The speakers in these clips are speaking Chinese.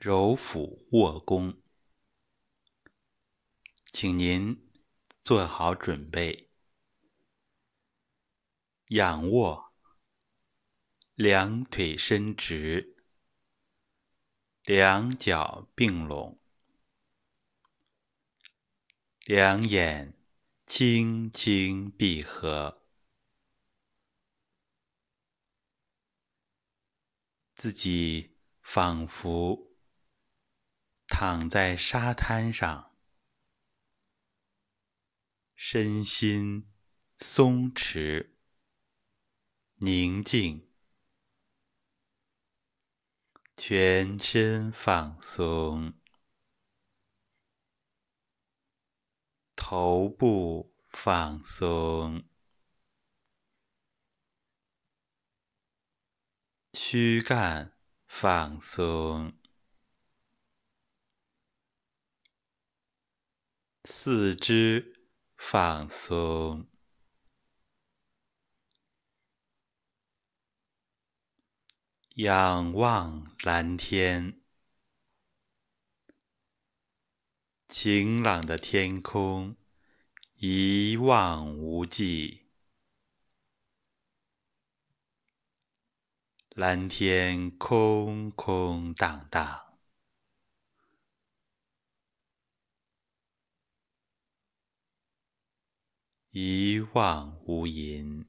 揉腹卧弓，请您做好准备，仰卧，两腿伸直，两脚并拢，两眼轻轻闭合，自己仿佛。躺在沙滩上，身心松弛、宁静，全身放松，头部放松，躯干放松。四肢放松，仰望蓝天，晴朗的天空一望无际，蓝天空空荡荡。一望无垠，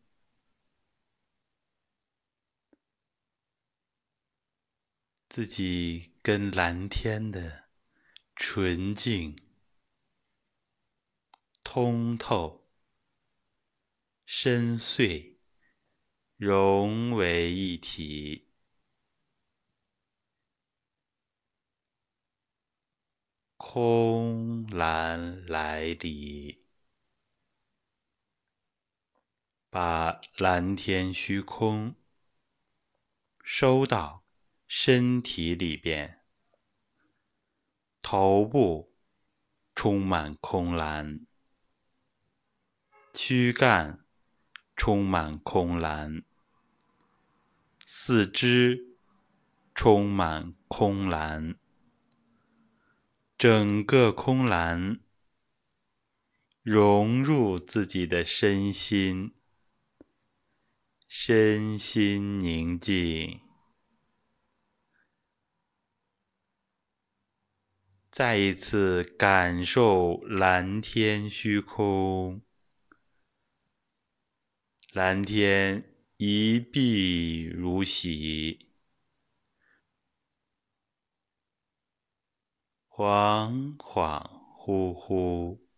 自己跟蓝天的纯净、通透、深邃融为一体，空蓝来里。把蓝天虚空收到身体里边，头部充满空蓝，躯干充满空蓝，四肢充满空蓝，整个空蓝融入自己的身心。身心宁静，再一次感受蓝天虚空，蓝天一碧如洗，恍恍惚惚。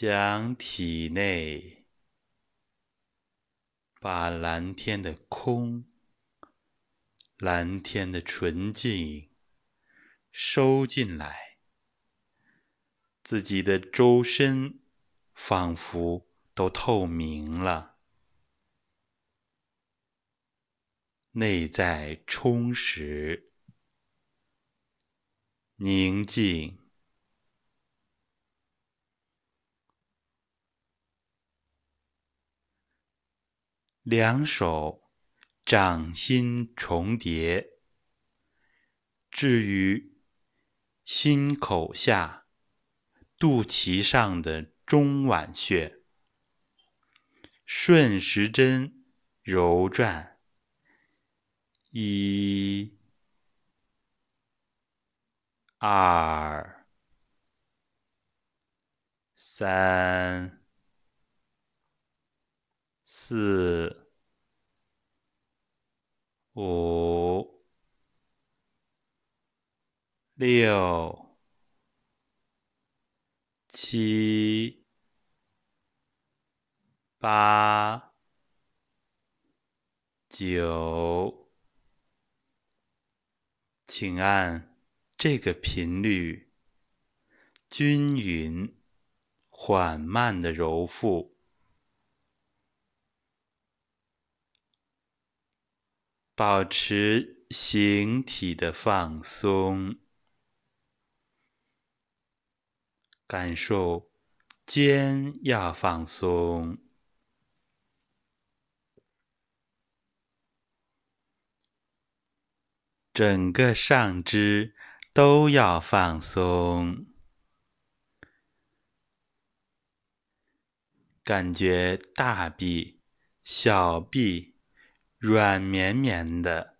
想体内把蓝天的空、蓝天的纯净收进来，自己的周身仿佛都透明了，内在充实、宁静。两手掌心重叠，置于心口下肚脐上的中脘穴，顺时针揉转，一、二、三。四、五、六、七、八、九，请按这个频率均匀、缓慢的揉腹。保持形体的放松。感受肩要放松。整个上肢都要放松。感觉大臂小臂软绵绵的，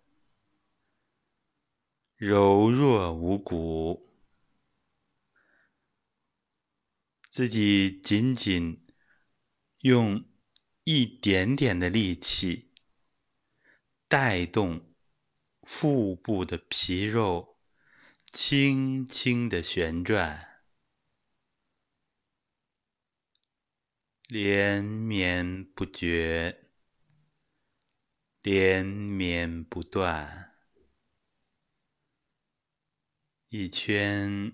柔弱无骨，自己仅仅用一点点的力气带动。腹部的皮肉轻轻的旋转，连绵不绝，连绵不断，一圈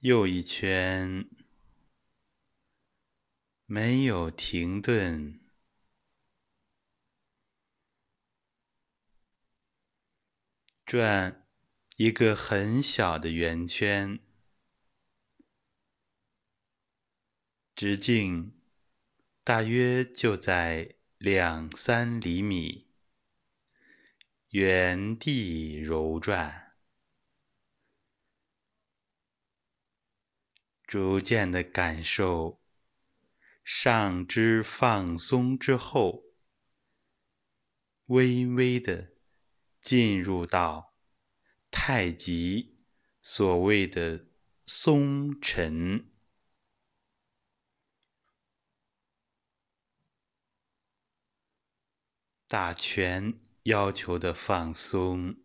又一圈，没有停顿。转一个很小的圆圈，直径大约就在两三厘米，原地揉转，逐渐的感受上肢放松之后，微微的。进入到太极所谓的松沉，打拳要求的放松，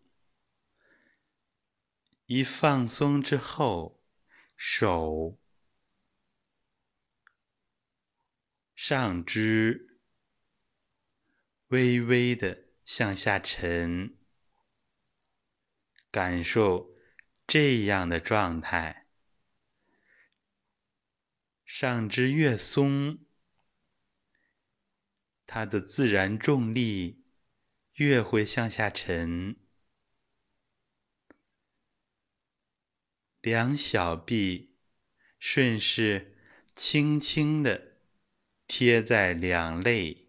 一放松之后，手上肢微微的向下沉。感受这样的状态，上肢越松，它的自然重力越会向下沉。两小臂顺势轻轻的贴在两肋，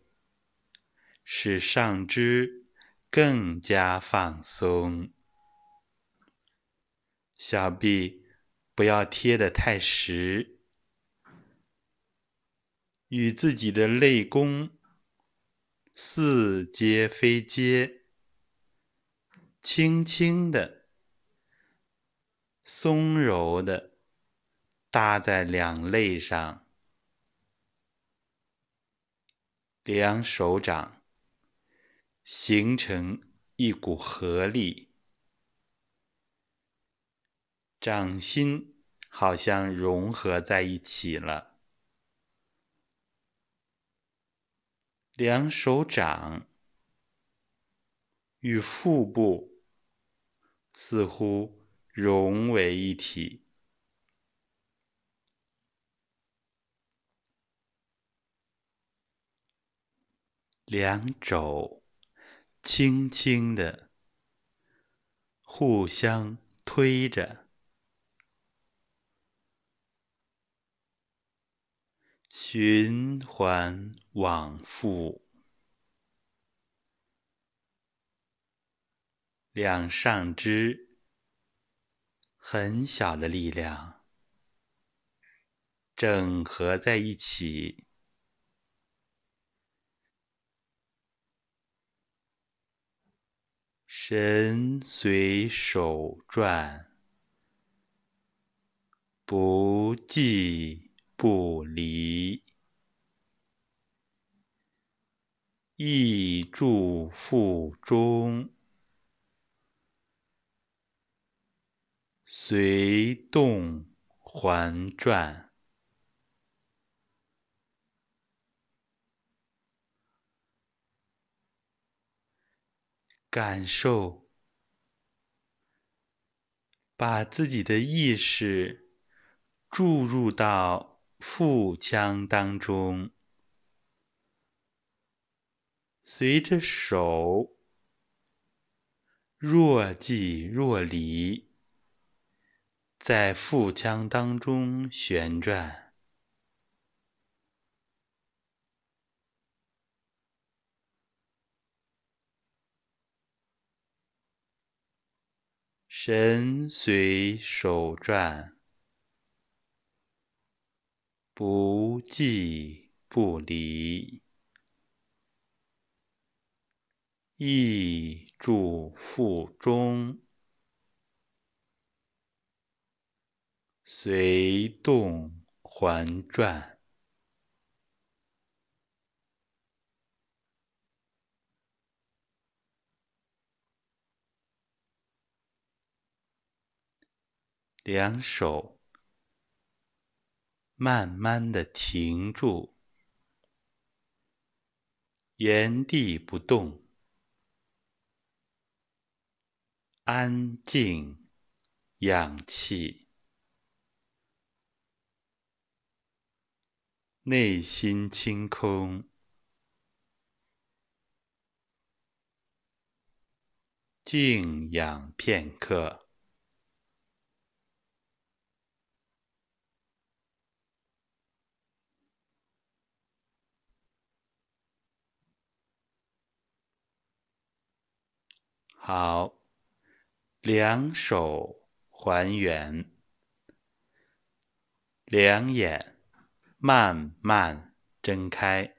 使上肢更加放松。小臂不要贴得太实，与自己的肋弓似接非接，轻轻的、松柔的搭在两肋上，两手掌形成一股合力。掌心好像融合在一起了，两手掌与腹部似乎融为一体，两肘轻轻的互相推着。循环往复，两上肢很小的力量整合在一起，神随手转，不计。不离，意住腹中，随动环转，感受，把自己的意识注入到。腹腔当中，随着手若即若离，在腹腔当中旋转，神随手转，不即不离，意住腹中，随动环转。两手慢慢的停住，原地不动，安静养气，内心清空，静养片刻。好，两手还原，两眼慢慢睁开。